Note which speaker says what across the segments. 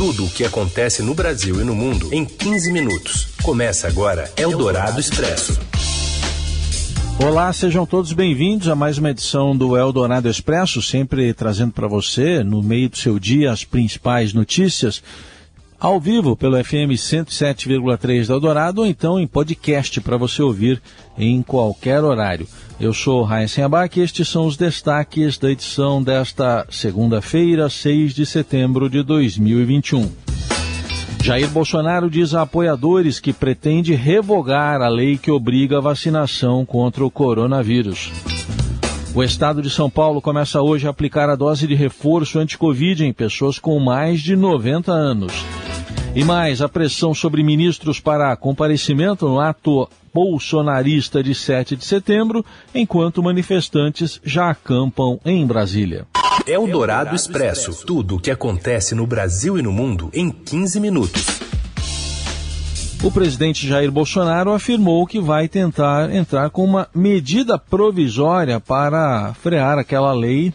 Speaker 1: Tudo o que acontece no Brasil e no mundo em 15 minutos. Começa agora Eldorado Expresso.
Speaker 2: Olá, sejam todos bem-vindos a mais uma edição do Eldorado Expresso, sempre trazendo para você, no meio do seu dia, as principais notícias, ao vivo pelo FM 107,3 da Eldorado ou então em podcast para você ouvir em qualquer horário. Eu sou Raíssen Abac e estes são os destaques da edição desta segunda-feira, 6 de setembro de 2021. Jair Bolsonaro diz a apoiadores que pretende revogar a lei que obriga a vacinação contra o coronavírus. O estado de São Paulo começa hoje a aplicar a dose de reforço anti-Covid em pessoas com mais de 90 anos. E mais, a pressão sobre ministros para comparecimento no ato bolsonarista de 7 de setembro, enquanto manifestantes já acampam em Brasília.
Speaker 1: É o Dourado Expresso. Tudo o que acontece no Brasil e no mundo em 15 minutos.
Speaker 2: O presidente Jair Bolsonaro afirmou que vai tentar entrar com uma medida provisória para frear aquela lei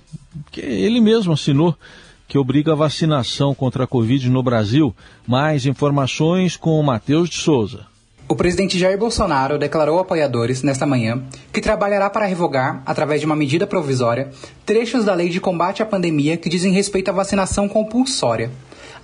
Speaker 2: que ele mesmo assinou que obriga a vacinação contra a Covid no Brasil. Mais informações com o Matheus de Souza.
Speaker 3: O presidente Jair Bolsonaro declarou a apoiadores, nesta manhã, que trabalhará para revogar, através de uma medida provisória, trechos da lei de combate à pandemia que dizem respeito à vacinação compulsória.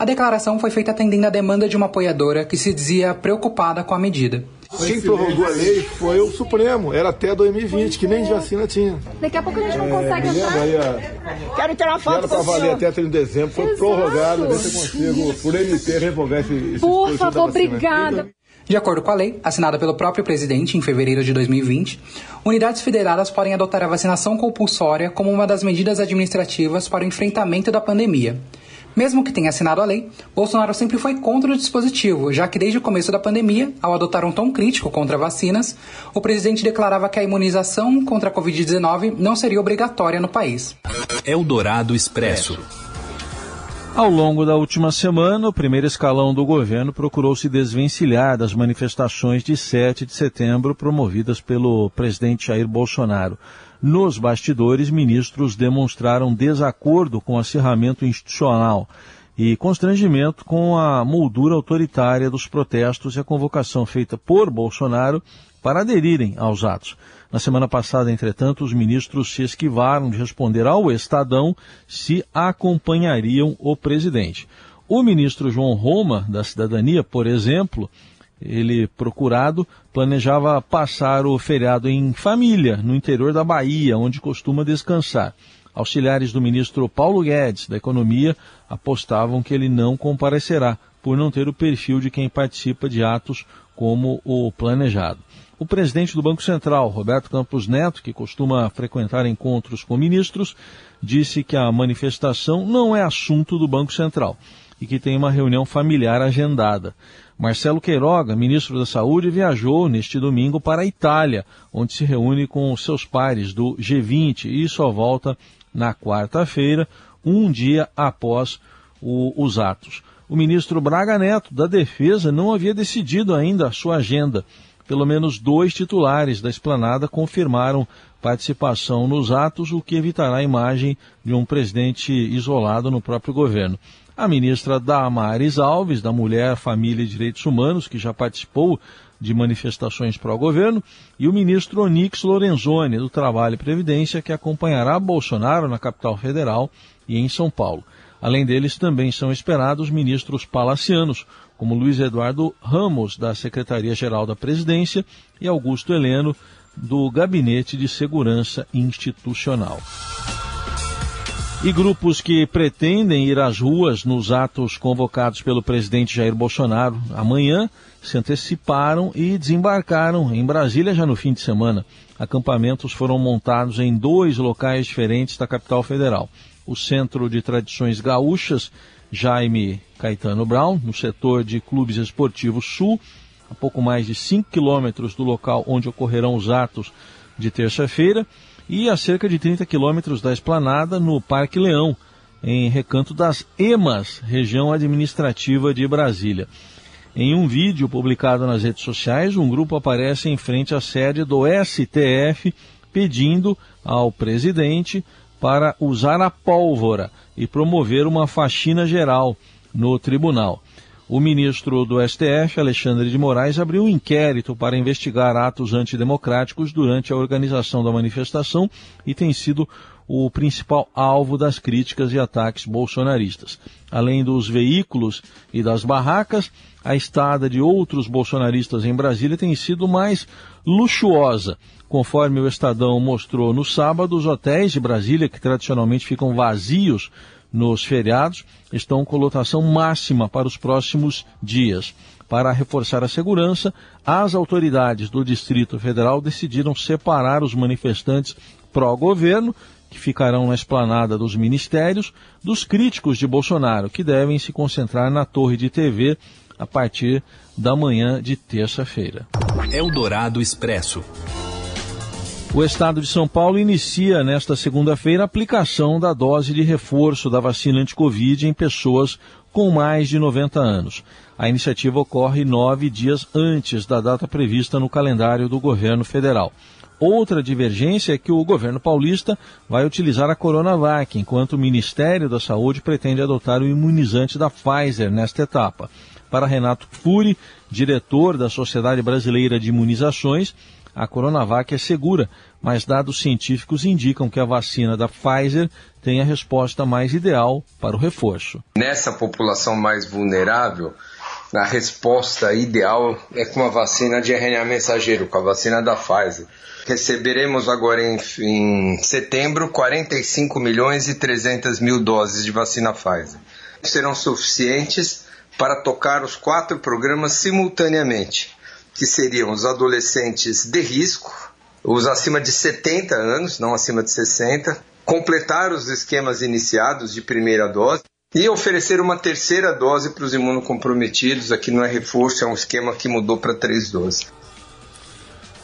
Speaker 3: A declaração foi feita atendendo à demanda de uma apoiadora que se dizia preocupada com a medida.
Speaker 4: Quem prorrogou a lei foi o Supremo, era até 2020, que nem de vacina tinha.
Speaker 5: Daqui a pouco a gente não consegue entrar.
Speaker 4: Aí, a...
Speaker 5: Quero tirar uma foto
Speaker 4: Era para valer até 30 de dezembro, foi
Speaker 5: Exato.
Speaker 4: prorrogado, ver se eu consigo, por MP, revogar esse, esse
Speaker 5: Por favor, obrigada.
Speaker 3: De acordo com a lei, assinada pelo próprio presidente em fevereiro de 2020, unidades federadas podem adotar a vacinação compulsória como uma das medidas administrativas para o enfrentamento da pandemia. Mesmo que tenha assinado a lei, Bolsonaro sempre foi contra o dispositivo, já que desde o começo da pandemia, ao adotar um tom crítico contra vacinas, o presidente declarava que a imunização contra a Covid-19 não seria obrigatória no país.
Speaker 1: Eldorado Expresso.
Speaker 2: Ao longo da última semana, o primeiro escalão do governo procurou se desvencilhar das manifestações de 7 de setembro promovidas pelo presidente Jair Bolsonaro. Nos bastidores, ministros demonstraram desacordo com o acirramento institucional e constrangimento com a moldura autoritária dos protestos e a convocação feita por Bolsonaro para aderirem aos atos. Na semana passada, entretanto, os ministros se esquivaram de responder ao Estadão se acompanhariam o presidente. O ministro João Roma, da Cidadania, por exemplo, ele procurado, planejava passar o feriado em família, no interior da Bahia, onde costuma descansar. Auxiliares do ministro Paulo Guedes, da Economia, apostavam que ele não comparecerá, por não ter o perfil de quem participa de atos como o planejado. O presidente do Banco Central, Roberto Campos Neto, que costuma frequentar encontros com ministros, disse que a manifestação não é assunto do Banco Central e que tem uma reunião familiar agendada. Marcelo Queiroga, ministro da Saúde, viajou neste domingo para a Itália, onde se reúne com seus pares do G20 e só volta na quarta-feira, um dia após o, os atos. O ministro Braga Neto, da Defesa, não havia decidido ainda a sua agenda. Pelo menos dois titulares da esplanada confirmaram participação nos atos, o que evitará a imagem de um presidente isolado no próprio governo. A ministra Damares Alves, da Mulher, Família e Direitos Humanos, que já participou de manifestações pró-governo, e o ministro Onix Lorenzoni, do Trabalho e Previdência, que acompanhará Bolsonaro na capital federal e em São Paulo. Além deles, também são esperados ministros palacianos, como Luiz Eduardo Ramos, da Secretaria-Geral da Presidência, e Augusto Heleno, do Gabinete de Segurança Institucional. E grupos que pretendem ir às ruas nos atos convocados pelo presidente Jair Bolsonaro amanhã se anteciparam e desembarcaram em Brasília já no fim de semana. Acampamentos foram montados em dois locais diferentes da capital federal. O Centro de Tradições Gaúchas, Jaime Caetano Brown, no setor de clubes esportivos sul, a pouco mais de 5 quilômetros do local onde ocorrerão os atos de terça-feira, e a cerca de 30 quilômetros da esplanada no Parque Leão, em Recanto das Emas, região administrativa de Brasília. Em um vídeo publicado nas redes sociais, um grupo aparece em frente à sede do STF pedindo ao presidente para usar a pólvora e promover uma faxina geral. no tribunal. O ministro do STF, Alexandre de Moraes, abriu um inquérito para investigar atos antidemocráticos durante a organização da manifestação e tem sido o principal alvo das críticas e ataques bolsonaristas. Além dos veículos e das barracas, a estada de outros bolsonaristas em Brasília tem sido mais luxuosa. Conforme o Estadão mostrou no sábado, os hotéis de Brasília, que tradicionalmente ficam vazios nos feriados, estão com lotação máxima para os próximos dias. Para reforçar a segurança, as autoridades do Distrito Federal decidiram separar os manifestantes pró-governo que ficarão na esplanada dos ministérios, dos críticos de Bolsonaro, que devem se concentrar na torre de TV a partir da manhã de terça-feira.
Speaker 1: Eldorado Expresso.
Speaker 2: O estado de São Paulo inicia nesta segunda-feira a aplicação da dose de reforço da vacina anti-Covid em pessoas com mais de 90 anos. A iniciativa ocorre nove dias antes da data prevista no calendário do governo federal. Outra divergência é que o governo paulista vai utilizar a Coronavac, enquanto o Ministério da Saúde pretende adotar o imunizante da Pfizer nesta etapa. Para Renato Furi, diretor da Sociedade Brasileira de Imunizações, a Coronavac é segura, mas dados científicos indicam que a vacina da Pfizer tem a resposta mais ideal para o reforço.
Speaker 6: Nessa população mais vulnerável, a resposta ideal é com a vacina de RNA mensageiro, com a vacina da Pfizer. Receberemos agora em, em setembro 45 milhões e 300 mil doses de vacina Pfizer. Serão suficientes para tocar os quatro programas simultaneamente, que seriam os adolescentes de risco, os acima de 70 anos, não acima de 60, completar os esquemas iniciados de primeira dose e oferecer uma terceira dose para os imunocomprometidos. Aqui não é reforço, é um esquema que mudou para três doses.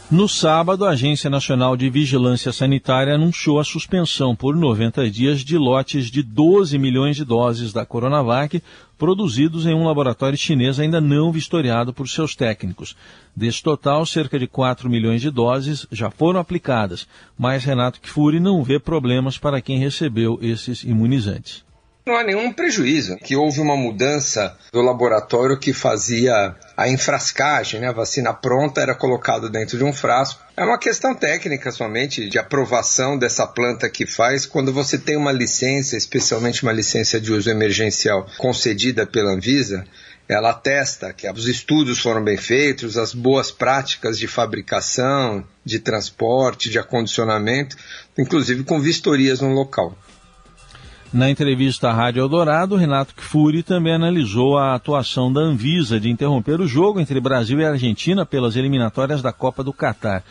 Speaker 2: No sábado, a Agência Nacional de Vigilância Sanitária anunciou a suspensão por 90 dias de lotes de 12 milhões de doses da Coronavac produzidos em um laboratório chinês ainda não vistoriado por seus técnicos. Desse total, cerca de 4 milhões de doses já foram aplicadas, mas Renato Kfouri não vê problemas para quem recebeu esses imunizantes
Speaker 6: não há nenhum prejuízo, que houve uma mudança do laboratório que fazia a enfrascagem, né? a vacina pronta era colocada dentro de um frasco. É uma questão técnica somente de aprovação dessa planta que faz quando você tem uma licença, especialmente uma licença de uso emergencial concedida pela Anvisa, ela atesta que os estudos foram bem feitos, as boas práticas de fabricação, de transporte, de acondicionamento, inclusive com vistorias no local.
Speaker 2: Na entrevista à Rádio Eldorado, Renato Kfouri também analisou a atuação da Anvisa de interromper o jogo entre Brasil e Argentina pelas eliminatórias da Copa do Catar.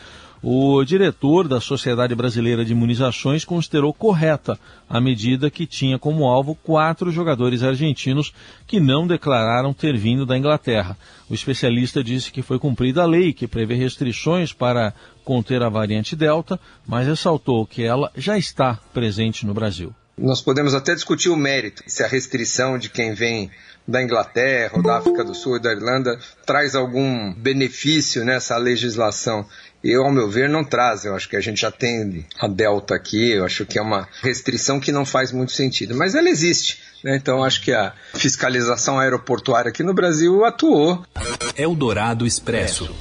Speaker 2: O diretor da Sociedade Brasileira de Imunizações considerou correta a medida que tinha como alvo quatro jogadores argentinos que não declararam ter vindo da Inglaterra. O especialista disse que foi cumprida a lei que prevê restrições para conter a variante Delta, mas ressaltou que ela já está presente no Brasil.
Speaker 6: Nós podemos até discutir o mérito, se a restrição de quem vem da Inglaterra ou da África do Sul e da Irlanda traz algum benefício nessa legislação. Eu, ao meu ver, não traz. Eu acho que a gente já tem a Delta aqui, eu acho que é uma restrição que não faz muito sentido, mas ela existe. Né? Então, acho que a fiscalização aeroportuária aqui no Brasil atuou.
Speaker 1: Eldorado Expresso.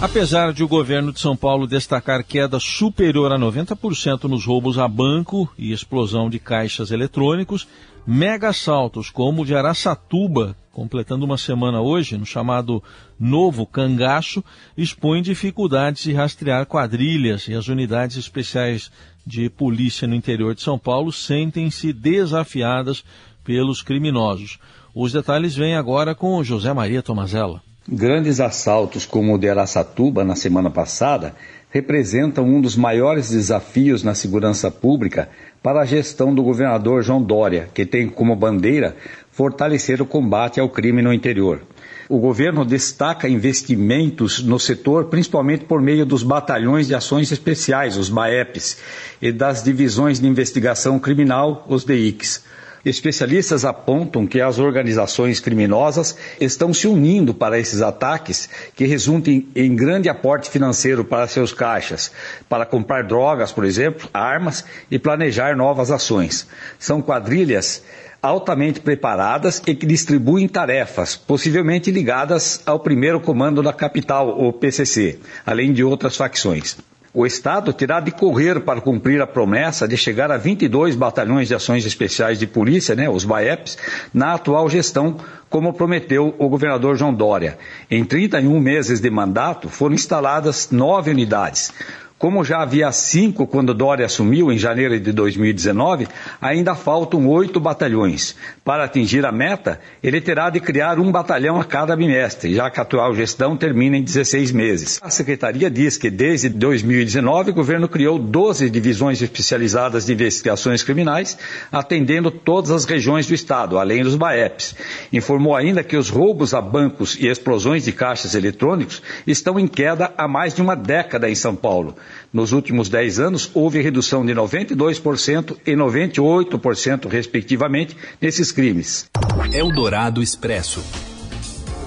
Speaker 2: Apesar de o governo de São Paulo destacar queda superior a 90% nos roubos a banco e explosão de caixas eletrônicos, mega assaltos como o de Araçatuba, completando uma semana hoje, no chamado Novo Cangaço, expõem dificuldades de rastrear quadrilhas e as unidades especiais de polícia no interior de São Paulo sentem-se desafiadas pelos criminosos. Os detalhes vêm agora com José Maria Tomazella.
Speaker 7: Grandes assaltos como o de Araçatuba na semana passada representam um dos maiores desafios na segurança pública para a gestão do governador João Dória, que tem como bandeira fortalecer o combate ao crime no interior. O governo destaca investimentos no setor, principalmente por meio dos batalhões de ações especiais, os BAEPs, e das divisões de investigação criminal, os DICs. Especialistas apontam que as organizações criminosas estão se unindo para esses ataques que resultem em grande aporte financeiro para seus caixas, para comprar drogas, por exemplo, armas e planejar novas ações. São quadrilhas altamente preparadas e que distribuem tarefas, possivelmente ligadas ao primeiro comando da capital, o PCC, além de outras facções. O Estado terá de correr para cumprir a promessa de chegar a 22 batalhões de ações especiais de polícia, né, os BAEPs, na atual gestão, como prometeu o governador João Dória. Em 31 meses de mandato, foram instaladas nove unidades. Como já havia cinco quando Dória assumiu em janeiro de 2019, ainda faltam oito batalhões. Para atingir a meta, ele terá de criar um batalhão a cada bimestre, já que a atual gestão termina em 16 meses. A secretaria diz que desde 2019 o governo criou 12 divisões especializadas de investigações criminais, atendendo todas as regiões do estado, além dos BAEPs. Informou ainda que os roubos a bancos e explosões de caixas eletrônicos estão em queda há mais de uma década em São Paulo. Nos últimos 10 anos, houve redução de 92% e 98%, respectivamente, nesses crimes.
Speaker 1: Eldorado Expresso.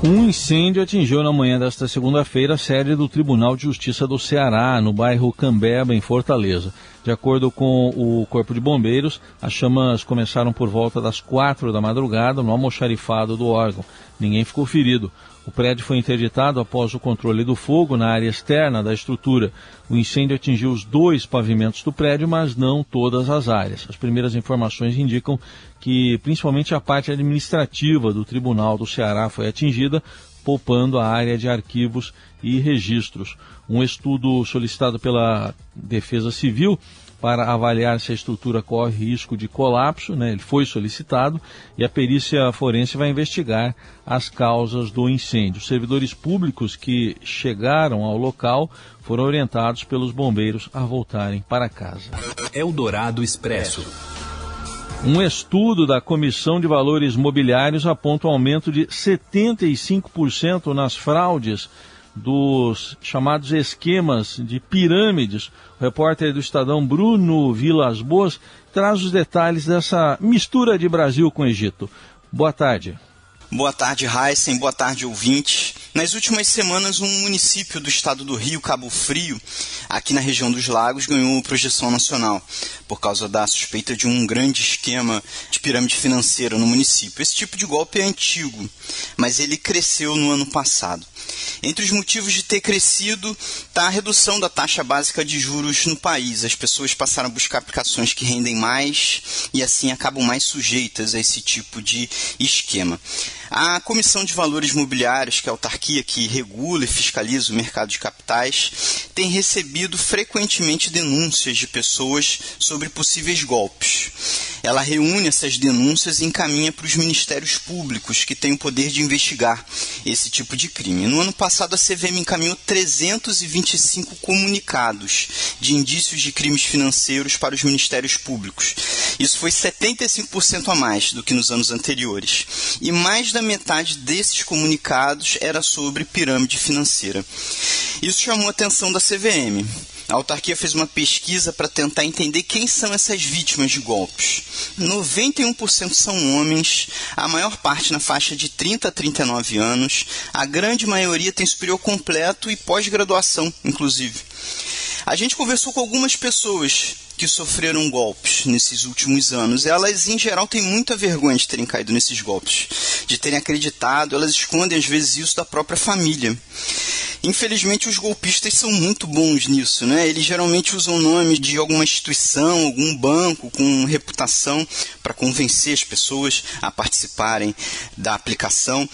Speaker 2: Um incêndio atingiu na manhã desta segunda-feira a sede do Tribunal de Justiça do Ceará, no bairro Cambeba, em Fortaleza. De acordo com o Corpo de Bombeiros, as chamas começaram por volta das quatro da madrugada no almoxarifado do órgão. Ninguém ficou ferido. O prédio foi interditado após o controle do fogo na área externa da estrutura. O incêndio atingiu os dois pavimentos do prédio, mas não todas as áreas. As primeiras informações indicam que principalmente a parte administrativa do Tribunal do Ceará foi atingida, poupando a área de arquivos e registros. Um estudo solicitado pela Defesa Civil para avaliar se a estrutura corre risco de colapso, né? ele foi solicitado e a perícia forense vai investigar as causas do incêndio. Servidores públicos que chegaram ao local foram orientados pelos bombeiros a voltarem para casa.
Speaker 1: Eldorado Expresso.
Speaker 2: Um estudo da Comissão de Valores Mobiliários aponta um aumento de 75% nas fraudes dos chamados esquemas de pirâmides. O repórter do Estadão Bruno Vilas Boas traz os detalhes dessa mistura de Brasil com Egito. Boa tarde.
Speaker 8: Boa tarde, Heisen. Boa tarde, ouvintes. Nas últimas semanas, um município do estado do Rio, Cabo Frio, aqui na região dos lagos, ganhou projeção nacional por causa da suspeita de um grande esquema de pirâmide financeira no município. Esse tipo de golpe é antigo, mas ele cresceu no ano passado. Entre os motivos de ter crescido está a redução da taxa básica de juros no país. As pessoas passaram a buscar aplicações que rendem mais e assim acabam mais sujeitas a esse tipo de esquema. A Comissão de Valores Mobiliários, que é a autarquia que regula e fiscaliza o mercado de capitais, tem recebido frequentemente denúncias de pessoas sobre possíveis golpes. Ela reúne essas denúncias e encaminha para os ministérios públicos, que têm o poder de investigar esse tipo de crime. No ano passado, a CVM encaminhou 325 comunicados de indícios de crimes financeiros para os ministérios públicos. Isso foi 75% a mais do que nos anos anteriores. E mais da metade desses comunicados era sobre pirâmide financeira. Isso chamou a atenção da CVM. A autarquia fez uma pesquisa para tentar entender quem são essas vítimas de golpes. 91% são homens, a maior parte na faixa de 30 a 39 anos, a grande maioria tem superior completo e pós-graduação, inclusive. A gente conversou com algumas pessoas que sofreram golpes nesses últimos anos. Elas, em geral, têm muita vergonha de terem caído nesses golpes, de terem acreditado, elas escondem às vezes isso da própria família. Infelizmente, os golpistas são muito bons nisso, né? Eles geralmente usam o nome de alguma instituição, algum banco com reputação para convencer as pessoas a participarem da aplicação.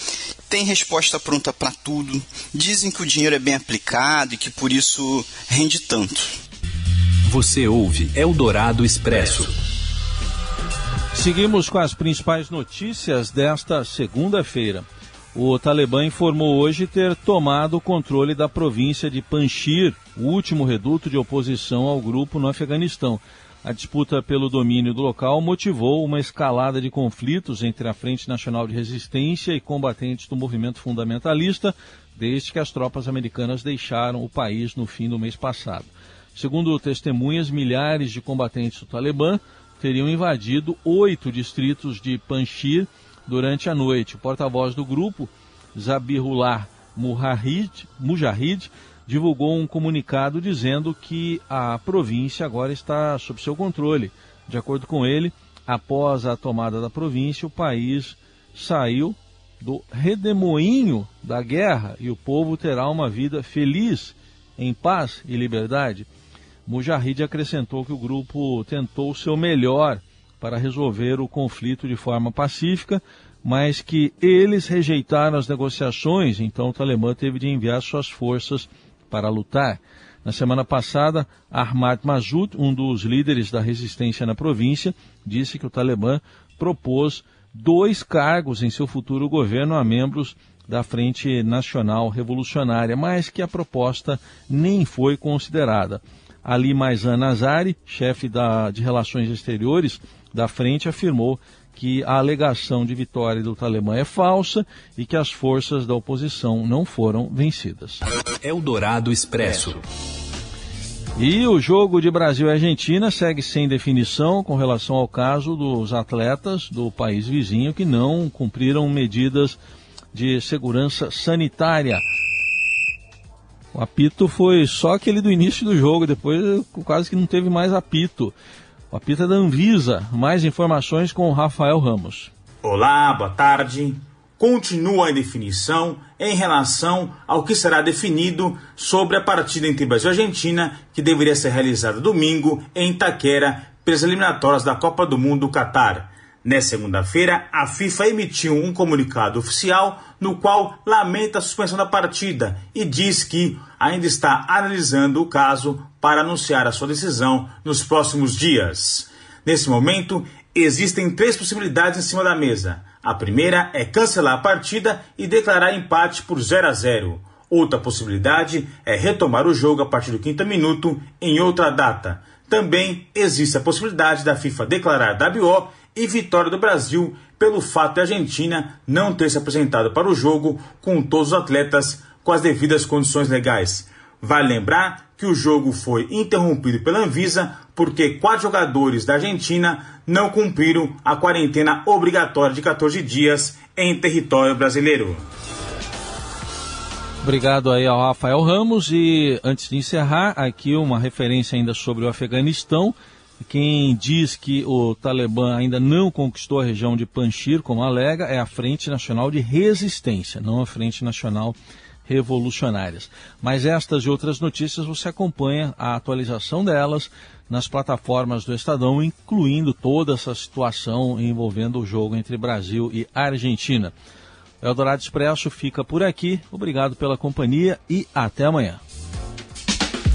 Speaker 8: Tem resposta pronta para tudo. Dizem que o dinheiro é bem aplicado e que por isso rende tanto.
Speaker 1: Você ouve Eldorado Expresso.
Speaker 2: Seguimos com as principais notícias desta segunda-feira. O Talibã informou hoje ter tomado o controle da província de Panjshir, o último reduto de oposição ao grupo no Afeganistão. A disputa pelo domínio do local motivou uma escalada de conflitos entre a Frente Nacional de Resistência e combatentes do movimento fundamentalista, desde que as tropas americanas deixaram o país no fim do mês passado. Segundo testemunhas, milhares de combatentes do Talibã teriam invadido oito distritos de Panjshir durante a noite. O porta-voz do grupo, Zabihullah Mujahid, divulgou um comunicado dizendo que a província agora está sob seu controle. De acordo com ele, Após a tomada da província, o país saiu do redemoinho da guerra e o povo terá uma vida feliz, em paz e liberdade. Mujahid acrescentou que o grupo tentou o seu melhor para resolver o conflito de forma pacífica, mas que eles rejeitaram as negociações, então o Talibã teve de enviar suas forças para lutar. Na semana passada, Ahmad Massoud, um dos líderes da resistência na província, disse que o Talibã propôs dois cargos em seu futuro governo a membros da Frente Nacional Revolucionária, mas que a proposta nem foi considerada. Ali Maizan Nazari, chefe da, de Relações Exteriores da frente, afirmou que a alegação de vitória do Talibã é falsa e que as forças da oposição não foram vencidas.
Speaker 1: Eldorado Expresso.
Speaker 2: E o jogo de Brasil e Argentina segue sem definição com relação ao caso dos atletas do país vizinho que não cumpriram medidas de segurança sanitária. O apito foi só aquele do início do jogo, depois quase que não teve mais apito. O apito é da Anvisa. Mais informações com Rafael Ramos.
Speaker 9: Olá, boa tarde. Continua a indefinição em relação ao que será definido sobre a partida entre Brasil e Argentina, que deveria ser realizada domingo em Itaquera, pelas eliminatórias da Copa do Mundo Catar. Nesta segunda-feira, a FIFA emitiu um comunicado oficial no qual lamenta a suspensão da partida e diz que ainda está analisando o caso para anunciar a sua decisão nos próximos dias. Nesse momento, existem três possibilidades em cima da mesa. A primeira é cancelar a partida e declarar empate por 0 a 0. Outra possibilidade é retomar o jogo a partir do quinto minuto em outra data. Também existe a possibilidade da FIFA declarar WO e vitória do Brasil pelo fato de a Argentina não ter se apresentado para o jogo com todos os atletas com as devidas condições legais. Vale lembrar que o jogo foi interrompido pela Anvisa porque quatro jogadores da Argentina não cumpriram a quarentena obrigatória de 14 dias em território brasileiro.
Speaker 2: Obrigado aí ao Rafael Ramos e antes de encerrar, aqui uma referência ainda sobre o Afeganistão. Quem diz que o Talibã ainda não conquistou a região de Panjshir, como alega, é a Frente Nacional de Resistência, não a Frente Nacional Revolucionárias. Mas estas e outras notícias você acompanha a atualização delas nas plataformas do Estadão, incluindo toda essa situação envolvendo o jogo entre Brasil e Argentina. Eldorado Expresso fica por aqui. Obrigado pela companhia e até amanhã.